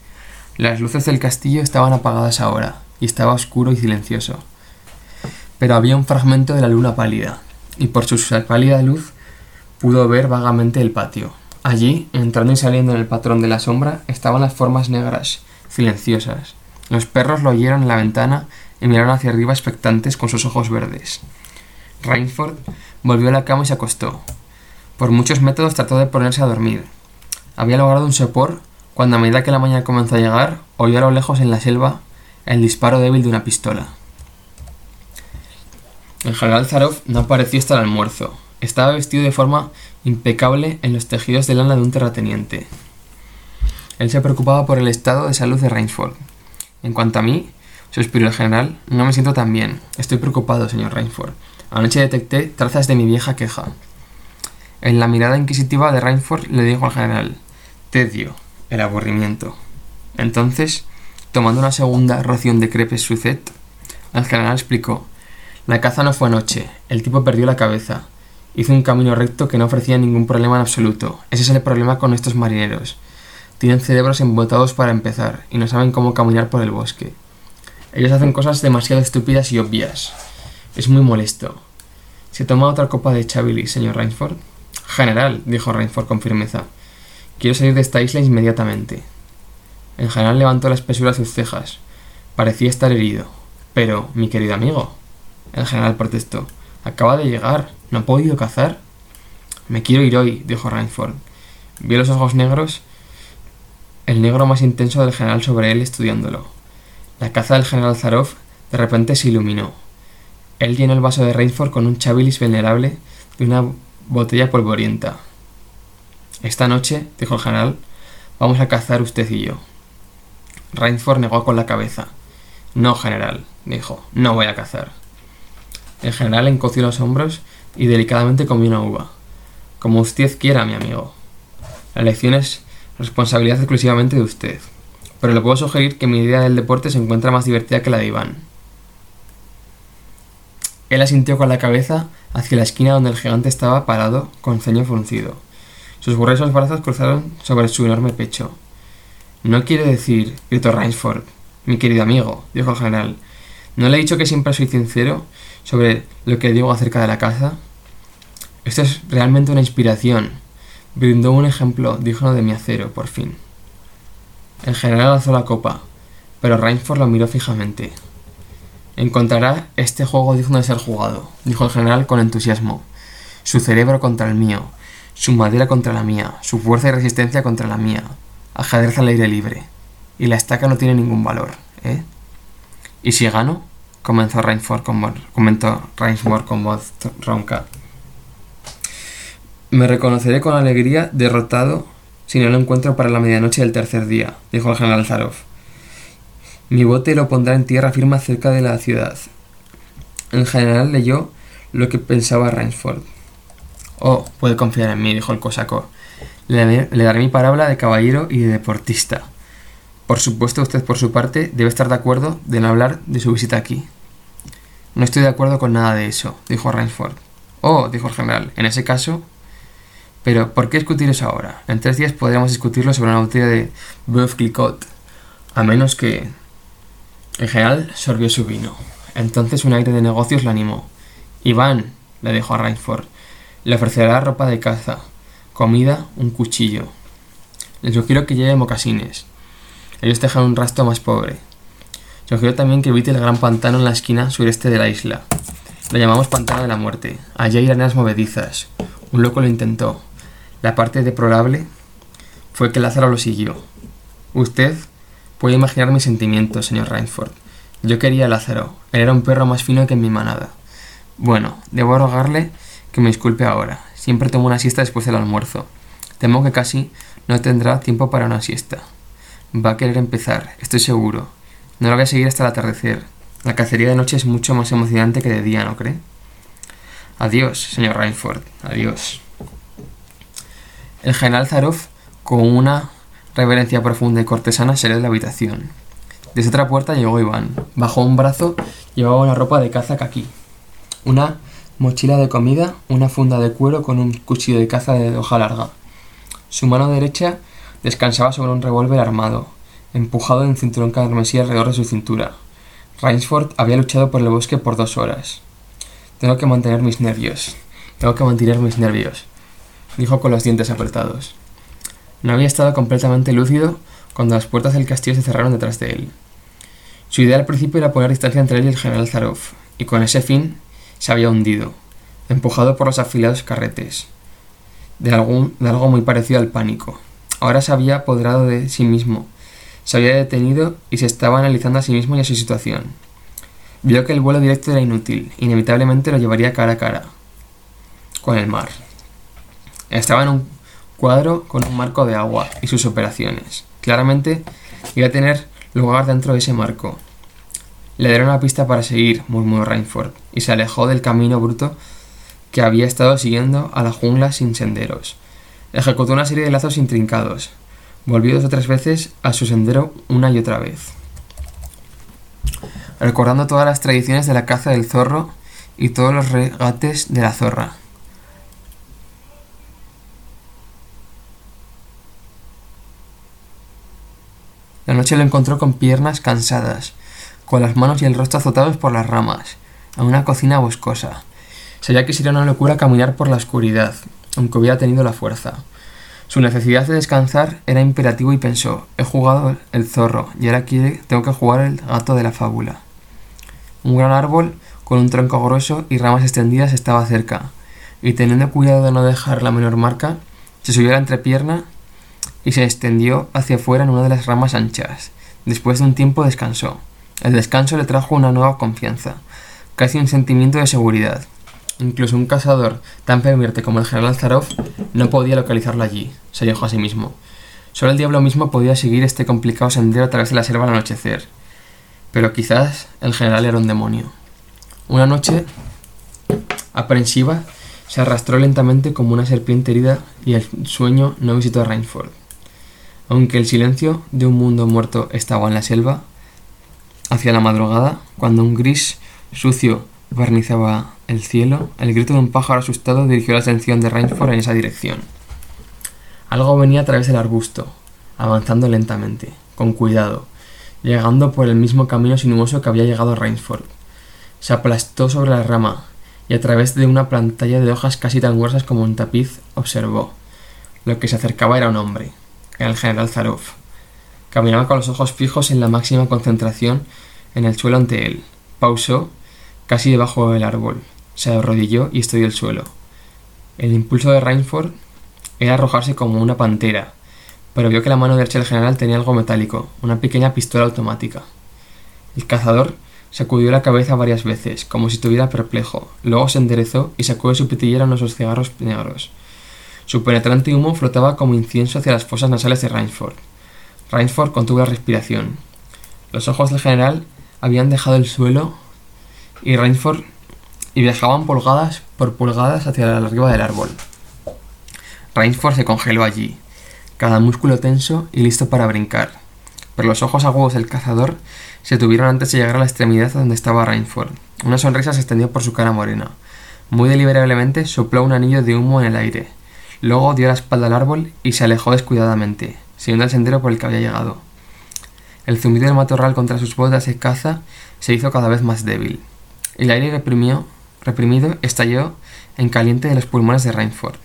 Las luces del castillo estaban apagadas ahora, y estaba oscuro y silencioso. Pero había un fragmento de la luna pálida, y por su pálida luz pudo ver vagamente el patio. Allí, entrando y saliendo en el patrón de la sombra, estaban las formas negras, silenciosas, los perros lo oyeron en la ventana y miraron hacia arriba expectantes con sus ojos verdes. Rainford volvió a la cama y se acostó. Por muchos métodos trató de ponerse a dormir. Había logrado un sopor cuando a medida que la mañana comenzó a llegar, oyó a lo lejos en la selva el disparo débil de una pistola. El general Zaroff no apareció hasta el almuerzo. Estaba vestido de forma impecable en los tejidos de lana de un terrateniente. Él se preocupaba por el estado de salud de Rainsford. En cuanto a mí, suspiró el general, no me siento tan bien. Estoy preocupado, señor Rainford. Anoche detecté trazas de mi vieja queja. En la mirada inquisitiva de Rainford le dijo al general, tedio, el aburrimiento. Entonces, tomando una segunda ración de crepes sucet, el general explicó, la caza no fue anoche, el tipo perdió la cabeza. Hizo un camino recto que no ofrecía ningún problema en absoluto. Ese es el problema con estos marineros. Tienen cerebros embotados para empezar y no saben cómo caminar por el bosque. Ellos hacen cosas demasiado estúpidas y obvias. Es muy molesto. ¿Se toma otra copa de Chablis, señor Rainsford? General, dijo Rainsford con firmeza. Quiero salir de esta isla inmediatamente. El general levantó la espesura de sus cejas. Parecía estar herido. Pero, mi querido amigo. El general protestó. Acaba de llegar. ¿No ha podido cazar? Me quiero ir hoy, dijo Rainsford. Vio los ojos negros el negro más intenso del general sobre él estudiándolo. La caza del general Zaroff de repente se iluminó. Él llenó el vaso de Rainsford con un chabilis venerable y una botella polvorienta. Esta noche, dijo el general, vamos a cazar usted y yo. Rainsford negó con la cabeza. No, general, dijo, no voy a cazar. El general encoció los hombros y delicadamente comió una uva. Como usted quiera, mi amigo. La lección es responsabilidad exclusivamente de usted. Pero le puedo sugerir que mi idea del deporte se encuentra más divertida que la de Iván. Él asintió con la cabeza hacia la esquina donde el gigante estaba parado con ceño fruncido. Sus gruesos brazos cruzaron sobre su enorme pecho. No quiere decir, gritó Rainsford. Mi querido amigo, dijo el general, ¿no le he dicho que siempre soy sincero sobre lo que digo acerca de la caza? Esto es realmente una inspiración, Brindó un ejemplo digno de mi acero, por fin. El general alzó la copa, pero Rainsford lo miró fijamente. Encontrará este juego digno de ser jugado, dijo el general con entusiasmo. Su cerebro contra el mío, su madera contra la mía, su fuerza y resistencia contra la mía. Ajedrez al aire libre. Y la estaca no tiene ningún valor, ¿eh? ¿Y si gano? Comenzó con, comentó Rainsford con voz ronca. Me reconoceré con alegría derrotado si no lo encuentro para la medianoche del tercer día, dijo el general Zaroff. Mi bote lo pondrá en tierra firme cerca de la ciudad. El general leyó lo que pensaba Rainsford. Oh, puede confiar en mí, dijo el cosaco. Le, daré mi palabra de caballero y de deportista. Por supuesto, usted por su parte debe estar de acuerdo de no hablar de su visita aquí. No estoy de acuerdo con nada de eso, dijo Rainsford. Oh, dijo el general, en ese caso... Pero, ¿por qué discutir eso ahora? En tres días podríamos discutirlo sobre una botella de Boeuf Clicquot. A menos que... El general sorbió su vino. Entonces un aire de negocios le animó. Iván, le dijo a Rainsford, le ofrecerá ropa de caza, comida, un cuchillo. Le sugiero que lleve mocasines. Ellos dejan un rastro más pobre. Sugiero también que evite el gran pantano en la esquina sureste de la isla. Lo llamamos pantano de la muerte. Allí hay arenas movedizas. Un loco lo intentó. La parte deplorable fue que Lázaro lo siguió. Usted puede imaginar mis sentimientos, señor Rainsford. Yo quería a Lázaro. Él era un perro más fino que mi manada. Bueno, debo rogarle que me disculpe ahora. Siempre tomo una siesta después del almuerzo. Temo que casi no tendrá tiempo para una siesta. Va a querer empezar, estoy seguro. No lo voy a seguir hasta el atardecer. La cacería de noche es mucho más emocionante que de día, ¿no cree? Adiós, señor Rainsford. Adiós. El general Zaroff, con una reverencia profunda y cortesana, salió de la habitación. Desde otra puerta llegó Iván. Bajo un brazo llevaba una ropa de caza aquí. Una mochila de comida, una funda de cuero con un cuchillo de caza de hoja larga. Su mano derecha descansaba sobre un revólver armado, empujado en cinturón carmesí alrededor de su cintura. Rainsford había luchado por el bosque por dos horas. Tengo que mantener mis nervios. Tengo que mantener mis nervios, dijo con los dientes apretados. No había estado completamente lúcido cuando las puertas del castillo se cerraron detrás de él. Su idea al principio era poner distancia entre él y el general Zaroff, y con ese fin se había hundido, empujado por los afilados carretes, de, de algo muy parecido al pánico. Ahora se había apoderado de sí mismo, se había detenido y se estaba analizando a sí mismo y a su situación. Vio que el vuelo directo era inútil, inevitablemente lo llevaría cara a cara con el mar. Estaba en un cuadro con un marco de agua y sus operaciones. Claramente iba a tener lugar dentro de ese marco. Le dieron una pista para seguir, murmuró Rainford, y se alejó del camino bruto que había estado siguiendo a la jungla sin senderos. Ejecutó una serie de lazos intrincados. Volvió dos o tres veces a su sendero una y otra vez. Recordando todas las tradiciones de la caza del zorro y todos los regates de la zorra. La noche lo encontró con piernas cansadas, con las manos y el rostro azotados por las ramas, a una cocina boscosa. Sabía que sería una locura caminar por la oscuridad, aunque hubiera tenido la fuerza. Su necesidad de descansar era imperativo y pensó, he jugado el zorro y ahora quiere, tengo que jugar el gato de la fábula. Un gran árbol, con un tronco grueso y ramas extendidas, estaba cerca, y teniendo cuidado de no dejar la menor marca, se subió a la entrepierna y se extendió hacia afuera en una de las ramas anchas. Después de un tiempo descansó. El descanso le trajo una nueva confianza, casi un sentimiento de seguridad. Incluso un cazador tan pervierte como el general Zaroff no podía localizarlo allí, se dijo a sí mismo. Solo el diablo mismo podía seguir este complicado sendero a través de la selva al anochecer. Pero quizás el general era un demonio. Una noche, aprensiva, se arrastró lentamente como una serpiente herida y el sueño no visitó a Rainsford. Aunque el silencio de un mundo muerto estaba en la selva, hacia la madrugada, cuando un gris sucio barnizaba el cielo, el grito de un pájaro asustado dirigió la atención de Rainsford en esa dirección. Algo venía a través del arbusto, avanzando lentamente, con cuidado, llegando por el mismo camino sinuoso que había llegado Rainsford. Se aplastó sobre la rama y a través de una pantalla de hojas casi tan gruesas como un tapiz observó. Lo que se acercaba era un hombre, el general Zaroff. Caminaba con los ojos fijos en la máxima concentración en el suelo ante él. Pausó, casi debajo del árbol. Se arrodilló y estudió el suelo. El impulso de Rainsford era arrojarse como una pantera, pero vio que la mano derecha del general tenía algo metálico, una pequeña pistola automática. El cazador sacudió la cabeza varias veces, como si estuviera perplejo. Luego se enderezó y sacó de su pitillera unos cigarros negros. Su penetrante humo flotaba como incienso hacia las fosas nasales de Rainsford. Rainsford contuvo la respiración. Los ojos del general habían dejado el suelo y Rainsford y viajaban pulgadas por pulgadas hacia la arriba del árbol. Rainsford se congeló allí, cada músculo tenso y listo para brincar. Pero los ojos agudos del cazador se tuvieron antes de llegar a la extremidad donde estaba Rainsford. Una sonrisa se extendió por su cara morena. Muy deliberadamente sopló un anillo de humo en el aire. Luego dio la espalda al árbol y se alejó descuidadamente, siguiendo el sendero por el que había llegado. El zumbido del matorral contra sus botas de caza se hizo cada vez más débil. El aire reprimido estalló en caliente de los pulmones de Rainford.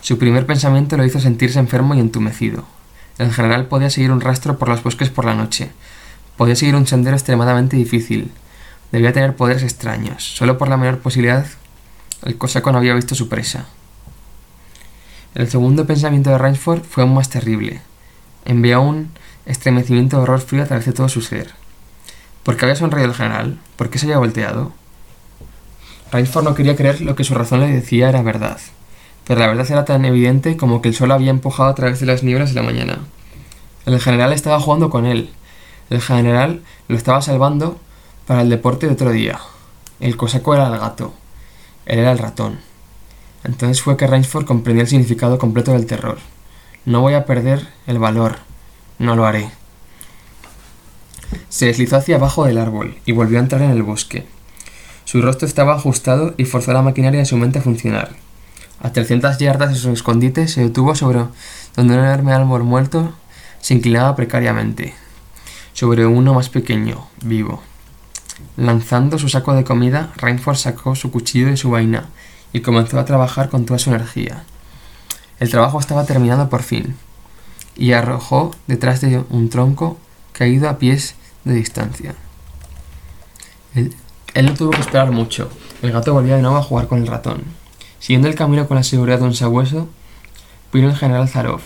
Su primer pensamiento lo hizo sentirse enfermo y entumecido. El general podía seguir un rastro por los bosques por la noche. Podía seguir un sendero extremadamente difícil. Debía tener poderes extraños. Solo por la menor posibilidad, el cosaco no había visto su presa. El segundo pensamiento de Rainsford fue aún más terrible. Envió un estremecimiento de horror frío a través de todo su ser. ¿Por qué había sonreído el general? ¿Por qué se había volteado? Rainsford no quería creer lo que su razón le decía era verdad pero la verdad era tan evidente como que el sol había empujado a través de las nieblas de la mañana. El general estaba jugando con él. El general lo estaba salvando para el deporte de otro día. El cosaco era el gato. Él era el ratón. Entonces fue que Rainsford comprendió el significado completo del terror. No voy a perder el valor. No lo haré. Se deslizó hacia abajo del árbol y volvió a entrar en el bosque. Su rostro estaba ajustado y forzó la maquinaria de su mente a funcionar. A 300 yardas de su escondite se detuvo sobre donde un enorme árbol muerto se inclinaba precariamente, sobre uno más pequeño, vivo. Lanzando su saco de comida, Rainford sacó su cuchillo de su vaina y comenzó a trabajar con toda su energía. El trabajo estaba terminado por fin, y arrojó detrás de un tronco caído a pies de distancia. Él, no tuvo que esperar mucho. El gato volvió de nuevo a jugar con el ratón. Siguiendo el camino con la seguridad de un sabueso, vino el general Zarov.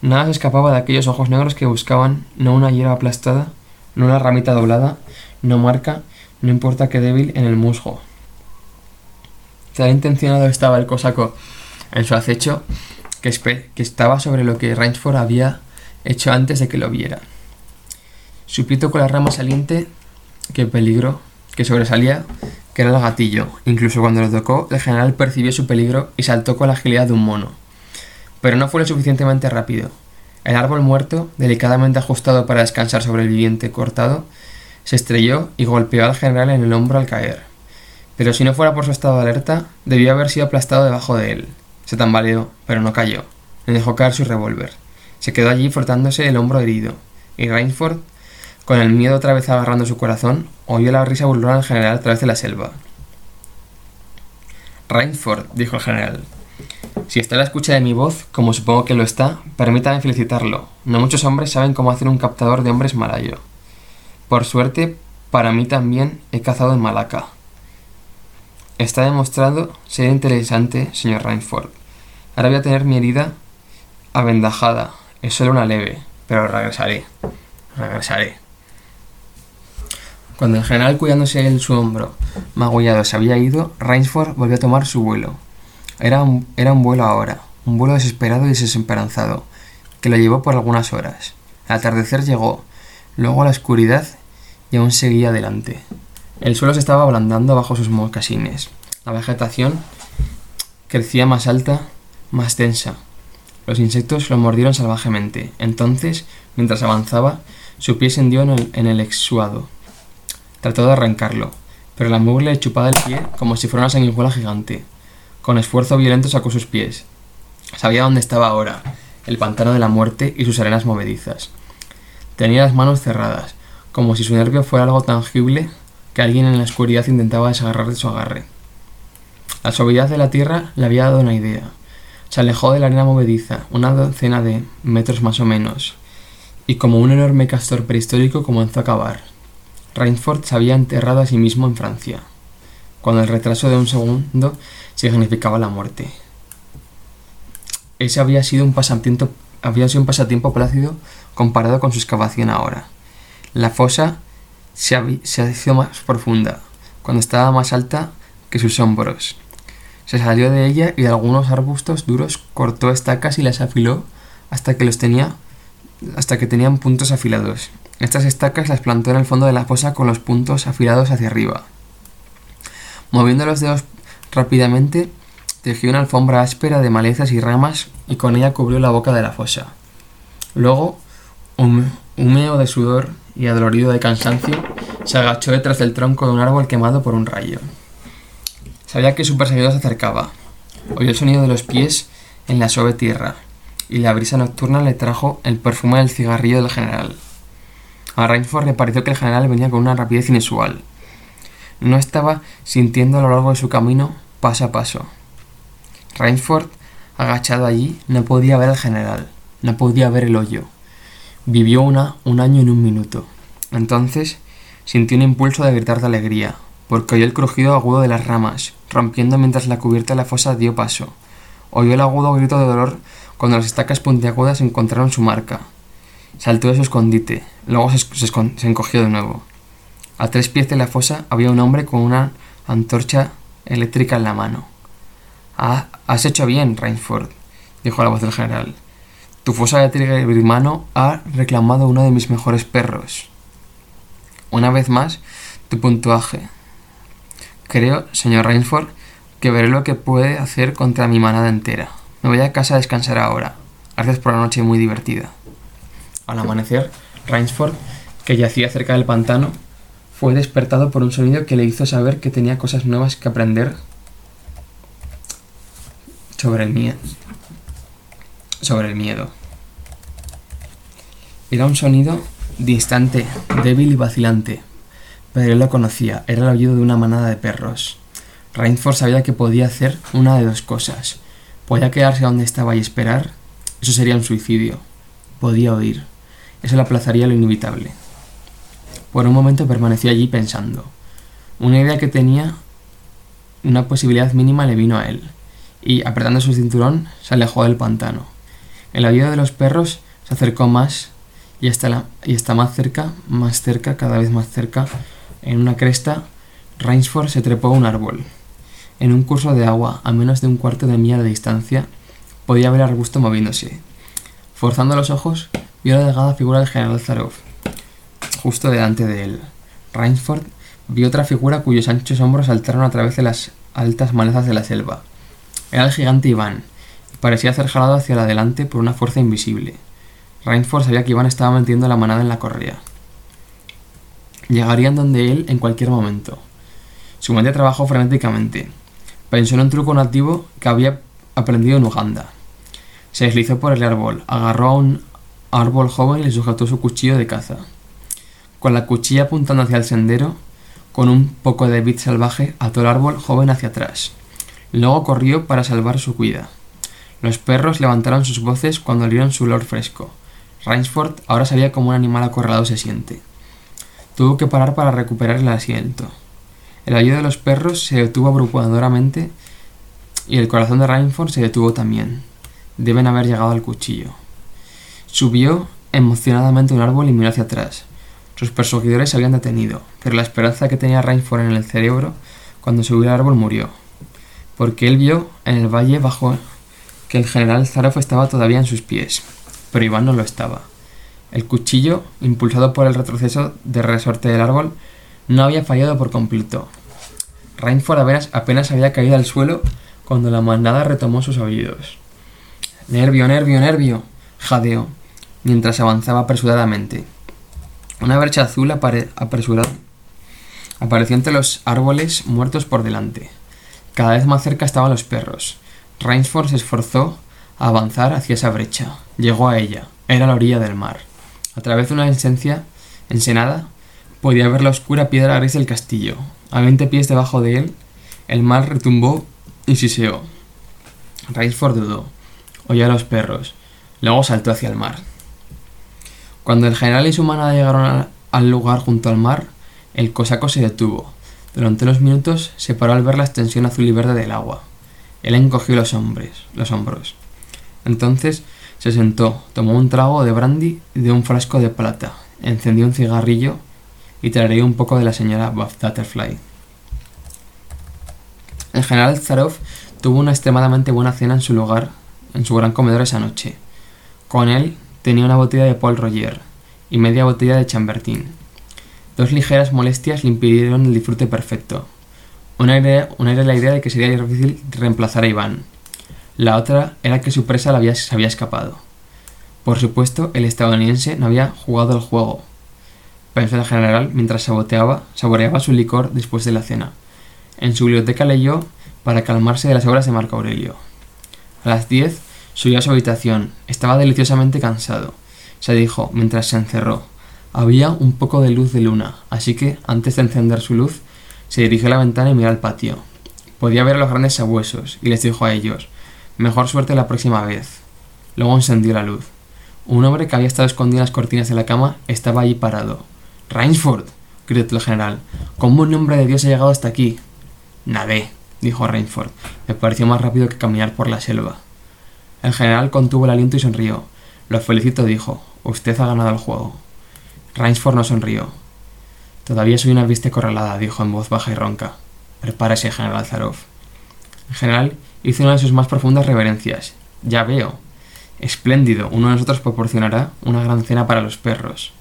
Nada se escapaba de aquellos ojos negros que buscaban no una hierba aplastada, no una ramita doblada, no marca, no importa qué débil en el musgo. Tan intencionado estaba el cosaco en su acecho que, estaba sobre lo que Rainsford había hecho antes de que lo viera. Su pito con la rama saliente que peligro que sobresalía que era el gatillo. Incluso cuando lo tocó, el general percibió su peligro y saltó con la agilidad de un mono. Pero no fue lo suficientemente rápido. El árbol muerto, delicadamente ajustado para descansar sobre el viviente cortado, se estrelló y golpeó al general en el hombro al caer. Pero si no fuera por su estado de alerta, debió haber sido aplastado debajo de él. Se tambaleó, pero no cayó. Le dejó caer su revólver. Se quedó allí frotándose el hombro herido, y Rainsford con el miedo otra vez agarrando su corazón, oyó la risa burlona del general a través de la selva. Rainsford, dijo el general, si está a la escucha de mi voz, como supongo que lo está, permítame felicitarlo. No muchos hombres saben cómo hacer un captador de hombres malayo. Por suerte, para mí también he cazado en Malaca. Está demostrado ser interesante, señor Rainsford. Ahora voy a tener mi herida avendajada. Es solo una leve, pero regresaré. Regresaré. Cuando el general cuidándose en su hombro magullado se había ido, Rainsford volvió a tomar su vuelo. Era un, era un vuelo ahora, un vuelo desesperado y desesperanzado, que lo llevó por algunas horas. Al atardecer llegó, luego a la oscuridad y aún seguía adelante. El suelo se estaba ablandando bajo sus mocasines. La vegetación crecía más alta, más densa. Los insectos lo mordieron salvajemente. Entonces, mientras avanzaba, su pie se hundió en el, en exuado Trató de arrancarlo, pero la mugre le chupaba el pie como si fuera una sanguijuela gigante. Con esfuerzo violento sacó sus pies. Sabía dónde estaba ahora, el pantano de la muerte y sus arenas movedizas. Tenía las manos cerradas, como si su nervio fuera algo tangible que alguien en la oscuridad intentaba desagarrar de su agarre. La suavidad de la tierra le había dado una idea. Se alejó de la arena movediza, una docena de metros más o menos, y como un enorme castor prehistórico comenzó a cavar. Rainsford se había enterrado a sí mismo en Francia, cuando el retraso de un segundo significaba la muerte. Ese había sido un pasatiempo, había sido un pasatiempo plácido comparado con su excavación ahora. La fosa se, hizo más profunda, cuando estaba más alta que sus hombros. Se salió de ella y de algunos arbustos duros cortó estacas y las afiló hasta que los tenía hasta que tenían puntos afilados. Estas estacas las plantó en el fondo de la fosa con los puntos afilados hacia arriba. Moviendo los dedos rápidamente, tejió una alfombra áspera de malezas y ramas y con ella cubrió la boca de la fosa. Luego, húmedo de sudor y adolorido de cansancio, se agachó detrás del tronco de un árbol quemado por un rayo. Sabía que su perseguidor se acercaba. Oyó el sonido de los pies en la suave tierra, y la brisa nocturna le trajo el perfume del cigarrillo del general. A Rainsford le pareció que el general venía con una rapidez inusual. No estaba sintiendo a lo largo de su camino paso a paso. Rainsford, agachado allí, no podía ver al general, no podía ver el hoyo. Vivió una, un año en un minuto. Entonces sintió un impulso de gritar de alegría, porque oyó el crujido agudo de las ramas, rompiendo mientras la cubierta de la fosa dio paso. Oyó el agudo grito de dolor cuando las estacas puntiagudas encontraron su marca. Saltó de su escondite, luego se, encogió de nuevo. A tres pies de la fosa había un hombre con una antorcha eléctrica en la mano. Ah, has hecho bien, Rainsford, dijo la voz del general. Tu fosa eléctrica birmano ha reclamado uno de mis mejores perros. Una vez más, tu puntuaje. Creo, señor Rainsford, que veré lo que puede hacer contra mi manada entera. Me voy a casa a descansar ahora. Gracias por la noche muy divertida. Al amanecer, Rainsford, que yacía cerca del pantano, fue despertado por un sonido que le hizo saber que tenía cosas nuevas que aprender sobre el miedo. Sobre el miedo. Era un sonido distante, débil y vacilante, pero él lo conocía, era el aullido de una manada de perros. Rainsford sabía que podía hacer una de dos cosas. Podía quedarse donde estaba y esperar, eso sería un suicidio. Podía oír, eso le aplazaría lo inevitable. Por un momento permaneció allí pensando. Una idea que tenía una posibilidad mínima le vino a él, y apretando su cinturón se alejó del pantano. El aullido de los perros se acercó más y está, y está más cerca, más cerca, cada vez más cerca. En una cresta, Rainsford se trepó a un árbol. En un curso de agua, a menos de un cuarto de milla de distancia, podía ver arbusto moviéndose. Forzando los ojos, vio la delgada figura del general Zarov, justo delante de él. Rainsford vio otra figura cuyos anchos hombros saltaron a través de las altas malezas de la selva. Era el gigante Iván, parecía ser jalado hacia adelante por una fuerza invisible. Rainsford sabía que Iván estaba metiendo la manada en la correa. Llegarían donde él en cualquier momento. Su mente trabajó frenéticamente. Pensó en un truco nativo que había aprendido en Uganda. Se deslizó por el árbol, agarró a un árbol joven y le sujetó su cuchillo de caza. Con la cuchilla apuntando hacia el sendero, con un poco de bit salvaje, ató el árbol joven hacia atrás. Luego corrió para salvar su cuida. Los perros levantaron sus voces cuando olieron su olor fresco. Rainsford ahora sabía cómo un animal acorralado se siente. Tuvo que parar para recuperar el asiento. El aullido de los perros se detuvo abrumadoramente y el corazón de Rainsford se detuvo también. Deben haber llegado al cuchillo. Subió emocionadamente un árbol y miró hacia atrás. Sus perseguidores se habían detenido, pero la esperanza que tenía Rainford en el cerebro cuando subió al árbol murió, porque él vio en el valle bajo que el general Zaroff estaba todavía en sus pies, pero Iván no lo estaba. El cuchillo, impulsado por el retroceso de resorte del árbol, no había fallado por completo. Rainford apenas, apenas había caído al suelo cuando la manada retomó sus oídos. Nervio, nervio, nervio, jadeó, mientras avanzaba apresuradamente. Una bercha azul apresurada apareció entre los árboles muertos por delante. Cada vez más cerca estaban los perros. Rainsford se esforzó a avanzar hacia esa brecha. Llegó a ella. Era la orilla del mar. A través de una esencia ensenada podía ver la oscura piedra gris del castillo. A veinte pies debajo de él, el mar retumbó y siseó. Rainsford dudó. Oyó a los perros. Luego saltó hacia el mar. Cuando el general y su manada llegaron al lugar junto al mar, el cosaco se detuvo. Durante unos minutos se paró al ver la extensión azul y verde del agua. Él encogió los, hombres, los hombros. Entonces se sentó, tomó un trago de brandy de un frasco de plata, encendió un cigarrillo y traería un poco de la señora Butterfly. El general Zarov tuvo una extremadamente buena cena en su lugar, en su gran comedor esa noche. Con él tenía una botella de Paul Roger y media botella de Chambertin. Dos ligeras molestias le impidieron el disfrute perfecto. Una era, la idea de que sería difícil reemplazar a Iván. La otra era que su presa había, se había escapado. Por supuesto, el estadounidense no había jugado el juego, pensó el general mientras saboreaba su licor después de la cena. En su biblioteca leyó para calmarse de las obras de Marco Aurelio. A las 10 subió a su habitación. Estaba deliciosamente cansado. Se dijo mientras se encerró. Había un poco de luz de luna, así que, antes de encender su luz, se dirigió a la ventana y miró al patio. Podía ver a los grandes sabuesos, y les dijo a ellos Mejor suerte la próxima vez. Luego encendió la luz. Un hombre que había estado escondido en las cortinas de la cama estaba allí parado. Rainsford, gritó el general. ¿Cómo un nombre de Dios ha llegado hasta aquí? Nadé, dijo Rainsford. Me pareció más rápido que caminar por la selva. El general contuvo el aliento y sonrió. Lo felicito, dijo. Usted ha ganado el juego. Rainsford no sonrió. Todavía soy una vista corralada, dijo en voz baja y ronca. Prepárese, general Zarov. El general hizo una de sus más profundas reverencias. Ya veo. Espléndido, uno de nosotros proporcionará una gran cena para los perros.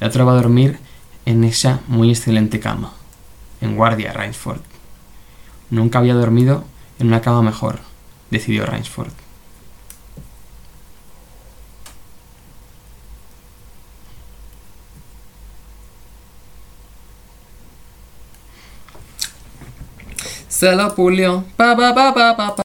El otro va a dormir en esa muy excelente cama. En guardia, Rainsford. Nunca había dormido en una cama mejor, decidió Rainsford. C'est là pour Lyon. Pa, pa, pa, pa, pa, pa.